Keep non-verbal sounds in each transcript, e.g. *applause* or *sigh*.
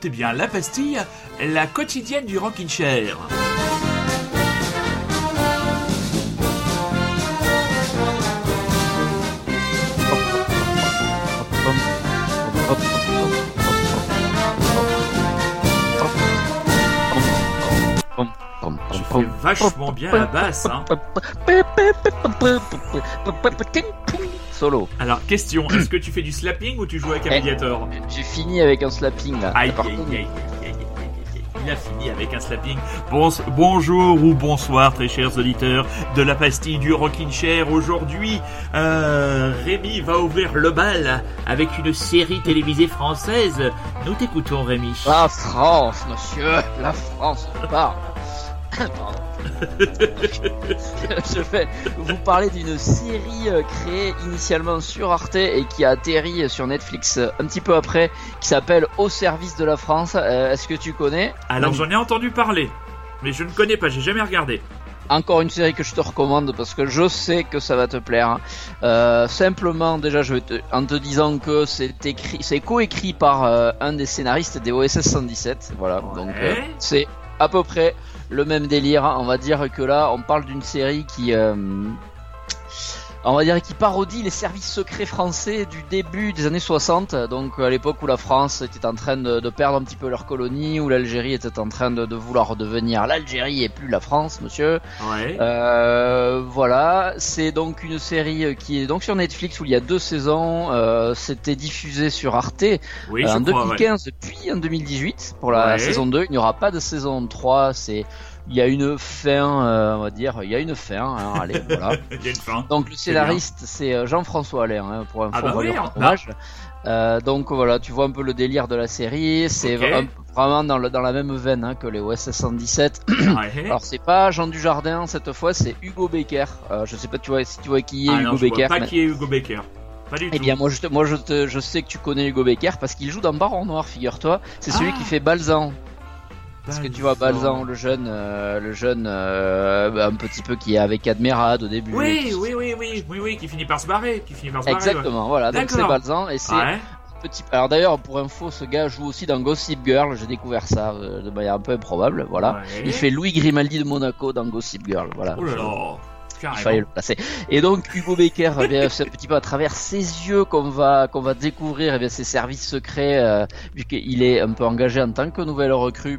écoutez bien La Pastille, la quotidienne du Rockin' Chair. Tu fais vachement bien la basse, hein. Solo. Alors, question, est-ce que tu fais du slapping ou tu joues avec un Eh. médiator J'ai fini avec un slapping là. Aïe, Par aïe, contre, aïe, aïe, aïe, aïe, aïe. Il a fini avec un slapping. Bon, bonjour ou bonsoir, très chers auditeurs de la pastille du Rockin' Chair. Aujourd'hui, euh, Rémi va ouvrir le bal avec une série télévisée française. Nous t'écoutons, Rémi. La France, monsieur, la France, parle. *coughs* Pardon. *laughs* Je vais vous parler d'une série euh, créée initialement sur Arte et qui a atterri sur Netflix euh, un petit peu après, qui s'appelle Au service de la France. Euh, Est-ce que tu connais? Alors, j'en ai entendu parler, mais je ne connais pas, j'ai jamais regardé. Encore une série que je te recommande parce que je sais que ça va te plaire. hein. Euh, simplement, déjà, je vais te- en te disant que c'est écrit, c'est coécrit par euh, un des scénaristes des OSS 117. Voilà, Ouais. donc c'est à peu près le même délire. On va dire que là, on parle d'une série qui, euh, on va dire, qui parodie les services secrets français du début des années 60. Donc à l'époque où la France était en train de, de perdre un petit peu leur colonie, où l'Algérie était en train de, de vouloir redevenir l'Algérie et plus la France, monsieur. Ouais. Euh, voilà, c'est donc une série qui est donc sur Netflix où il y a deux saisons. Euh, C'était diffusé sur Arte oui, euh, en crois, ouais. 2015 puis en 2018 pour la Ouais. saison 2. Il n'y aura pas de saison 3. C'est il y a une fin, euh, on va dire, il y a une fin. hein, *laughs* allez, voilà. Il y a une fin. Donc le scénariste c'est euh, Jean-François Allaire hein, pour info, Ah bah oui, hommage. Euh, donc voilà, tu vois un peu le délire de la série. C'est un- vraiment dans, le- dans la même veine hein, que les OSS 117. Ouais. *coughs* Alors c'est pas Jean Dujardin cette fois, c'est Hugo Becker. Euh, je sais pas tu vois, si tu vois qui est Ah Hugo non, je vois Becker. pas mais- qui est Hugo Becker. Pas du Eh tout. bien moi je, te- moi je, te- je sais que tu connais Hugo Becker parce qu'il joue dans Baron Noir, figure-toi. C'est celui Ah. qui fait Balzan. Parce que tu vois Balzan, le jeune, euh, le jeune, euh, un petit peu qui est avec Admirad au début. Oui, oui, oui, oui, oui, oui, qui finit par se barrer, qui finit par se barrer. Exactement, voilà. Donc c'est Balzan et c'est Ouais. petit. Alors d'ailleurs pour info, ce gars joue aussi dans Gossip Girl. J'ai découvert ça euh, de manière un peu improbable. Voilà. Ouais. Il fait Louis Grimaldi de Monaco dans Gossip Girl. Voilà. Oh là là. Il fallait le placer. Et donc Hugo Becker, eh bien, c'est un petit peu à travers ses yeux qu'on va qu'on va découvrir eh bien, ses services secrets, euh, vu qu'il est un peu engagé en tant que nouvelle recrue.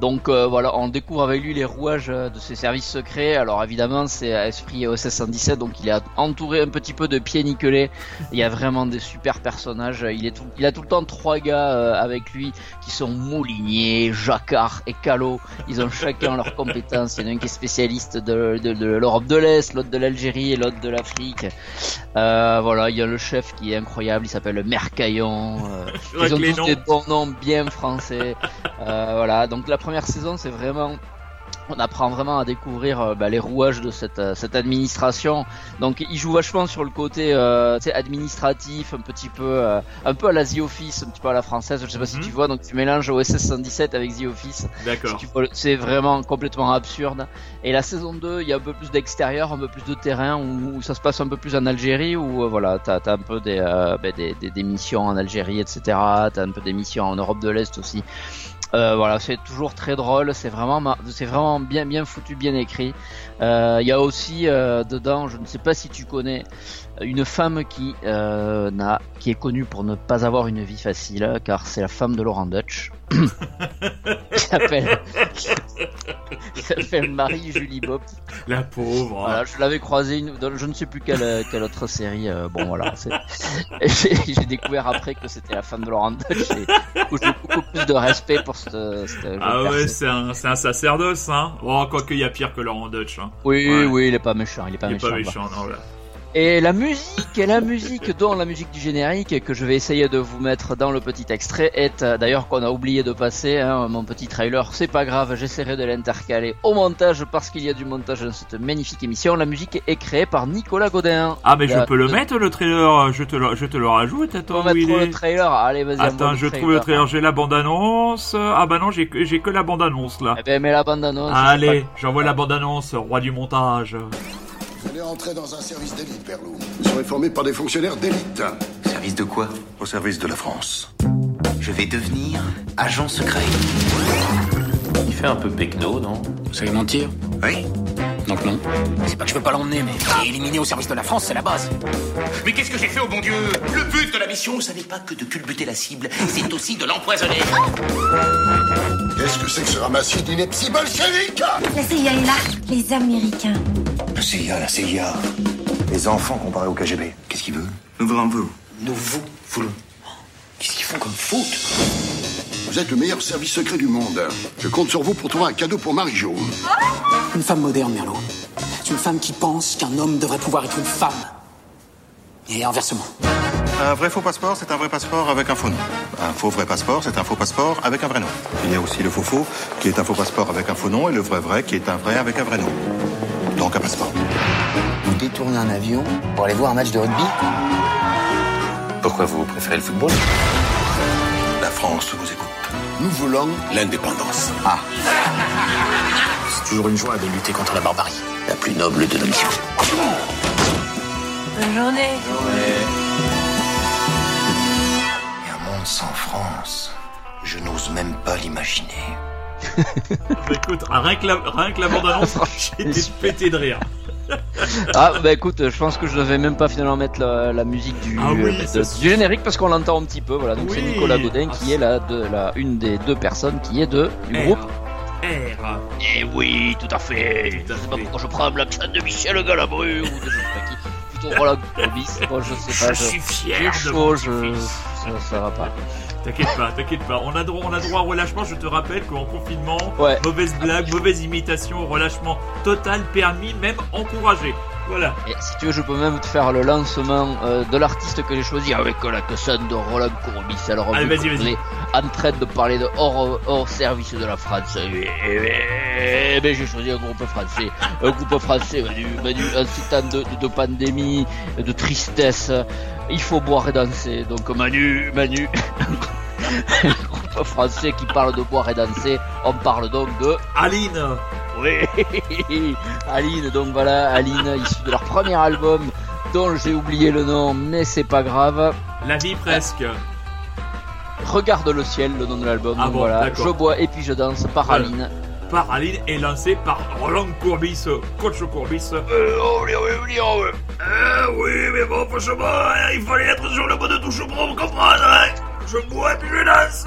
Donc euh, voilà, on découvre avec lui les rouages euh, de ses services secrets. Alors évidemment, c'est à esprit OSS 117, donc il est entouré un petit peu de pieds nickelés. Il y a vraiment des super personnages. Il est tout, il a tout le temps trois gars euh, avec lui qui sont Moulinier, Jacquard et Callot. Ils ont chacun leurs *laughs* compétences. Il y en a un qui est spécialiste de, de, de l'Europe de l'Est, l'autre de l'Algérie et l'autre de l'Afrique. Euh, voilà, il y a le chef qui est incroyable. Il s'appelle Mercaillon. Euh, *laughs* ils ont tous des bons noms bien français. Euh, voilà, donc la première saison, c'est vraiment on apprend vraiment à découvrir euh, bah, les rouages de cette, euh, cette administration. Donc il joue vachement sur le côté euh, administratif, un petit peu un peu à la The Office, un petit peu à la française, je sais pas si Mhm. tu vois, donc tu mélanges OSS 117 avec The Office. D'accord. C'est vraiment complètement absurde. Et la saison 2, il y a un peu plus d'extérieur, un peu plus de terrain, où, où ça se passe un peu plus en Algérie, où voilà, t'as as un peu des, ben, des, des, des missions en Algérie, etc. T'as un peu des missions en Europe de l'Est aussi. Euh, voilà, c'est toujours très drôle, c'est vraiment, c'est vraiment bien, bien foutu, bien écrit. Euh, Il y a aussi euh, dedans, je ne sais pas si tu connais, une femme qui euh, n'a, qui est connue pour ne pas avoir une vie facile, car c'est la femme de Laurent Dutch. *laughs* qui s'appelle, qui s'appelle Marie-Julie Bob. La pauvre. Voilà, je l'avais croisée une, dans je ne sais plus quelle, quelle autre série. euh, bon, voilà. *laughs* J'ai découvert après que c'était la femme de Laurent Dutch. J'ai beaucoup plus de respect pour cette, jeune Ah ouais, c'est un, c'est un sacerdoce, hein. Oh, quoique il y a pire que Laurent Dutch, hein. Oui, Ouais. oui, il est pas méchant. Il est pas Il est méchant. pas méchant, non, là. Et la musique, et la musique, dont la musique du générique, que je vais essayer de vous mettre dans le petit extrait, est euh, d'ailleurs qu'on a oublié de passer, hein, mon petit trailer, c'est pas grave, j'essaierai de l'intercaler au montage parce qu'il y a du montage dans cette magnifique émission. La musique est créée par Nicolas Godin. Ah, mais je Euh, peux le euh, mettre, le trailer, je te le, je te le rajoute, attends, où il est le trailer, allez vas-y. Attends, je trouve le trailer, j'ai la bande-annonce. Ah bah non, j'ai que, j'ai que la bande-annonce, là. Eh ben mets la bande annonce. Allez, j'envoie la bande-annonce, roi du montage. Vous allez entrer dans un service d'élite, Perlou. Vous serez formé par des fonctionnaires d'élite. Service de quoi? Au service de la France. Je vais devenir agent secret. Il fait un peu pecno, non? Vous savez mentir? Oui Donc non. C'est pas que je veux pas l'emmener, mais éliminer au service de la France, c'est la base. Mais qu'est-ce que j'ai fait au bon Dieu? Le but de la mission, ce n'est pas que de culbuter la cible, c'est aussi de l'empoisonner. Qu'est-ce que c'est que ce ramassis d'inepties bolcheviques? La CIA est là, les Américains. La CIA, la CIA. Les enfants comparés au KGB. Qu'est-ce qu'il veut Nous vous voulons. Nous vous voulons. Qu'est-ce qu'ils font comme faute Vous êtes le meilleur service secret du monde. Je compte sur vous pour trouver un cadeau pour Marie-Jo. Une femme moderne, Merlot. C'est une femme qui pense qu'un homme devrait pouvoir être une femme. Et inversement. Un vrai faux passeport, c'est un vrai passeport avec un faux nom. Un faux vrai passeport, c'est un faux passeport avec un vrai nom. Il y a aussi le faux faux, qui est un faux passeport avec un faux nom, et le vrai vrai, qui est un vrai avec un vrai nom. Donc un passeport. Vous détournez un avion pour aller voir un match de rugby? Pourquoi vous préférez le football? La France vous écoute. Nous voulons L'indépendance. Ah, C'est toujours une joie de lutter contre la barbarie. la plus noble de nos missions. Bonne journée. Et un monde sans France. Je n'ose même pas l'imaginer. Bah, écoute, rien que la, rien que la bande-annonce, *laughs* j'étais pété de rire. Ah bah écoute, je pense que je devais même pas finalement mettre la, la musique du, Ah oui, euh, de- du générique parce qu'on l'entend un petit peu. Voilà, donc c'est. Nicolas Godin qui Ah, est la, de, la une des deux personnes qui est de du R. groupe. R. Eh oui, tout à fait. Tout à je sais pas fait. pourquoi je prends l'accent de Michel Galabru ou de je sais pas qui. Plutôt Courbis. Moi je sais pas. Je suis fier de chaud, mon je, ça, ça va pas. T'inquiète pas, t'inquiète pas. On a droit, on a droit au relâchement. Je te rappelle qu'en confinement, Ouais. mauvaise blague, mauvaise imitation, relâchement total permis, même encouragé. Voilà. Et si tu veux, je peux même te faire le lancement euh, de l'artiste que j'ai choisi avec la scène de Roland Courbis. Alors, Allez, vas-y, vas-y. en train de parler de hors, hors service de la France. Eh, eh, eh, ben, j'ai choisi un groupe français. Un groupe français, Manu, Manu, en ces temps de, de, de pandémie, de tristesse. Il faut boire et danser. Donc, Manu, Manu. *laughs* un groupe français qui parle de boire et danser. On parle donc de Aline. Oui, *laughs* Aline, donc voilà, Aline, issu de leur premier album, dont j'ai oublié le nom, mais c'est pas grave. La vie presque. Regarde le ciel, le nom de l'album. Ah bon, voilà, je bois et puis je danse par Voilà. Aline. Par Aline et lancé par Roland Courbis, coach Courbis. Euh, oh, oui, oui, oui, oui. Euh, oui, mais bon, franchement, il fallait être sur le mot de touche pour me comprendre. hein. Je bois et puis je danse.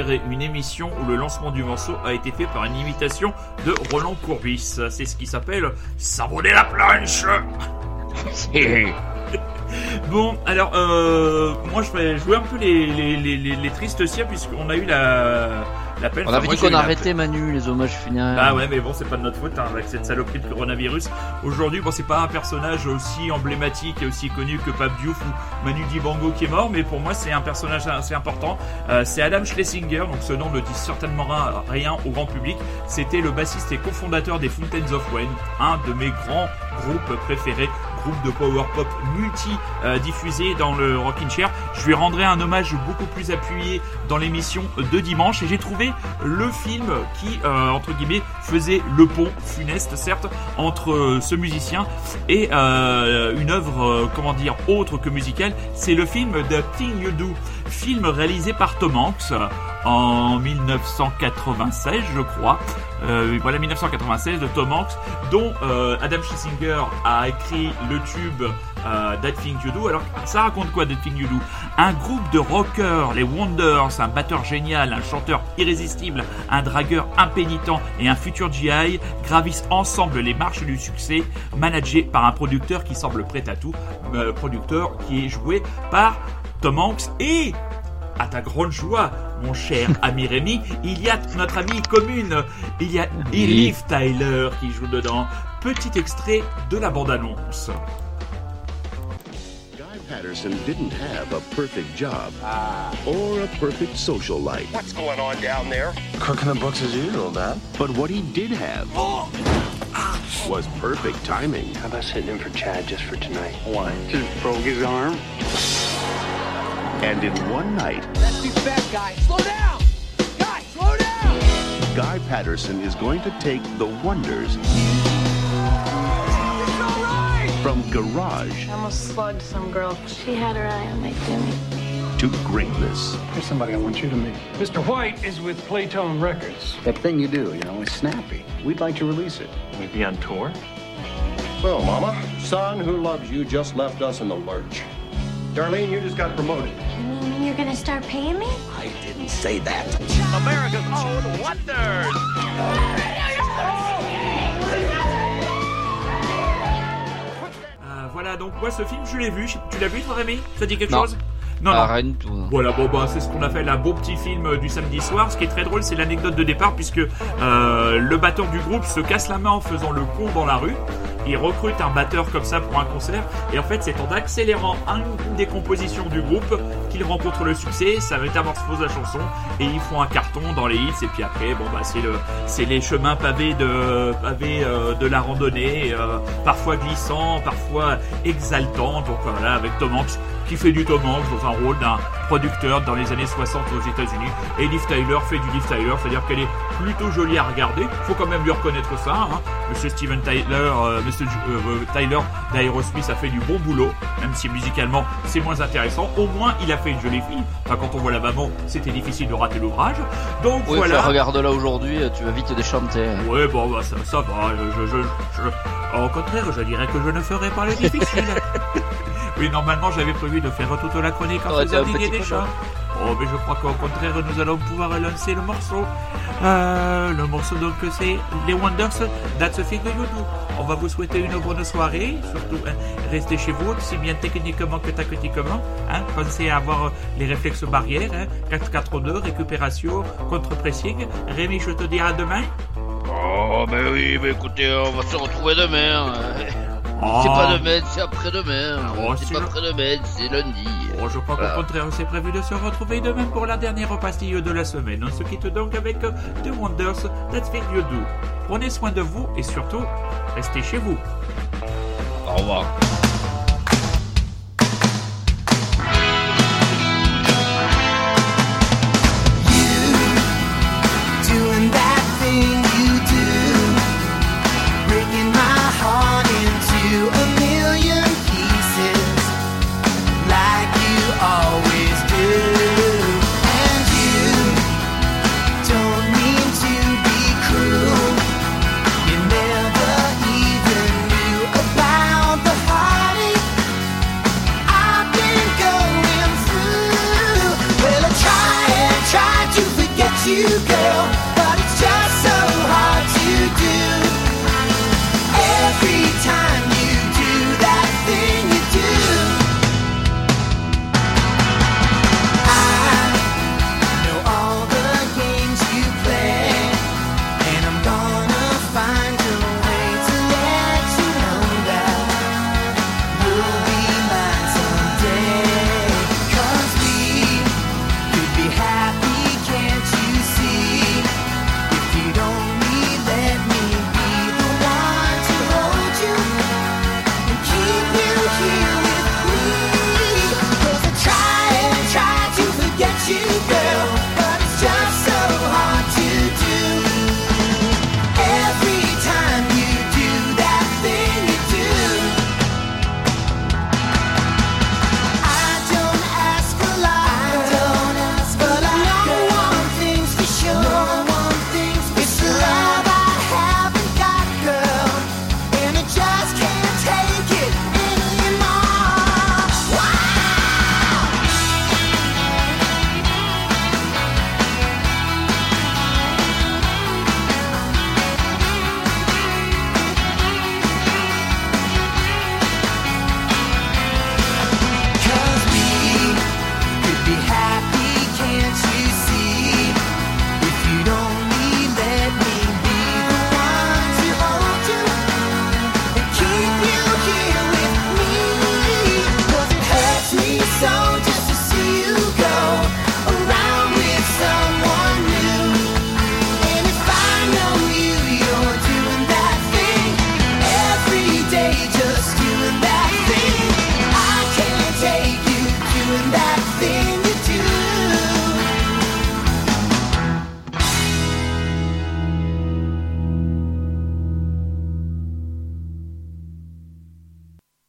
Récupérer une émission où le lancement du morceau a été fait par une imitation de Roland Courbis. C'est ce qui s'appelle savonner la planche. *laughs* Bon, alors, euh, moi je vais jouer un peu les, les, les, les, les tristes cires puisqu'on a eu la, On avait dit qu'on arrêtait Manu les hommages funéraires. Bah ouais, mais bon, c'est pas de notre faute hein, avec cette saloperie de coronavirus. Aujourd'hui, bon, c'est pas un personnage aussi emblématique et aussi connu que Pape Diouf ou Manu Dibango qui est mort, mais pour moi, c'est un personnage assez important. Euh, c'est Adam Schlesinger, donc ce nom ne dit certainement rien- rien au grand public. C'était le bassiste et cofondateur des Fountains of Wayne, un de mes grands groupes préférés de power pop multi euh, diffusé dans le Rockin' Chair. Je lui rendrai un hommage beaucoup plus appuyé dans l'émission de dimanche et j'ai trouvé le film qui, euh, entre guillemets, faisait le pont funeste, certes, entre euh, ce musicien et une œuvre, comment dire, autre que musicale. C'est le film The Thing You Do, film réalisé par Tom Hanks en 1996, je crois. Euh, voilà 1996 de Tom Hanks, dont euh, Adam Schlesinger a écrit le tube euh, That Thing You Do. Alors ça raconte quoi That Thing You Do? Un groupe de rockers, les Wonders, un batteur génial, un chanteur irrésistible, un dragueur impénitent et un futur GI gravissent ensemble les marches du succès, managés par un producteur qui semble prêt à tout, euh, producteur qui est joué par Tom Hanks et à ta grande joie, mon cher *laughs* ami Rémi, il y a notre amie commune, il y a Liv Tyler qui joue dedans. Petit extrait de la bande-annonce. Guy Patterson didn't have a perfect job or a perfect social life. What's going on down there? Cooking the books as usual, Dad. But what he did have was perfect timing. How about sitting in for Chad just for tonight? Why? Just broke his arm. And in one night, That's too fast, guy. Slow down! Guy, slow down! Guy Patterson is going to take the wonders from garage I almost slugged some girl. She had her eye on my Jimmy. to greatness. There's somebody I want you to meet. Mr. White is with Playtone Records. That thing you do, you know, is snappy. We'd like to release it. We'd be on tour? Well, Mama, son who loves you just left us in the lurch. Darlene, you just got promoted. You mean you're gonna start paying me? I didn't say that. America's Own Wonders. Euh, voilà, donc moi ce film je l'ai vu. Tu l'as vu toi Rémi? Ça dit quelque Non. chose? Non, non. rien du tout. non. Voilà, bon bah c'est ce qu'on appelle un beau petit film euh, du samedi soir. Ce qui est très drôle, c'est l'anecdote de départ puisque euh, le batteur du groupe se casse la main en faisant le con dans la rue. Il recrute un batteur comme ça pour un concert et en fait c'est en accélérant une des compositions du groupe qu'il rencontre le succès. Ça métamorphose la chanson et ils font un carton dans les hits et puis après bon bah c'est le c'est les chemins pavés de pavés euh, de la randonnée, euh, parfois glissants, parfois exaltants. Donc voilà avec Tom Hanks qui fait du Tom Hanks dans un rôle d'un producteur dans les années 60 aux États-Unis. Et Liv Tyler fait du Liv Tyler, c'est-à-dire qu'elle est plutôt jolie à regarder. Faut quand même lui reconnaître ça. Hein. Monsieur Steven Tyler, euh, Monsieur Ju- euh, Tyler d'Aerosmith a fait du bon boulot, même si musicalement c'est moins intéressant. Au moins il a fait une jolie fille. Enfin, quand on voit la maman, c'était difficile de rater l'ouvrage. Donc Oui, voilà. regarde là aujourd'hui, tu vas vite déchanter. Ouais, bon, bah, ça, ça va. Je, je, je- je- Au contraire, je dirais que je ne ferai pas le difficile. *laughs* oui, normalement, j'avais prévu de faire toute la chronique en faisant des chats. Oh, mais je crois qu'au contraire, nous allons pouvoir lancer le morceau. Euh, le morceau, donc, c'est les Wonders, That's a Thing You Do. On va vous souhaiter une bonne soirée. Surtout, hein, restez chez vous, aussi bien techniquement que tactiquement. Hein. Pensez à avoir les réflexes barrières. Hein. 4-4-2, récupération, contre-pressing. Rémi, je te dis à demain. Oh, ben oui, ben écoutez, on va se retrouver demain. *laughs* hein. C'est pas demain, c'est après-demain. Oh, c'est pas le- après-demain, c'est lundi. Oh, je crois Voilà. qu'au contraire, c'est prévu de se retrouver demain pour la dernière pastille de la semaine. On se quitte donc avec The Wonders That Feel You Do. Prenez soin de vous et surtout, restez chez vous. Au revoir.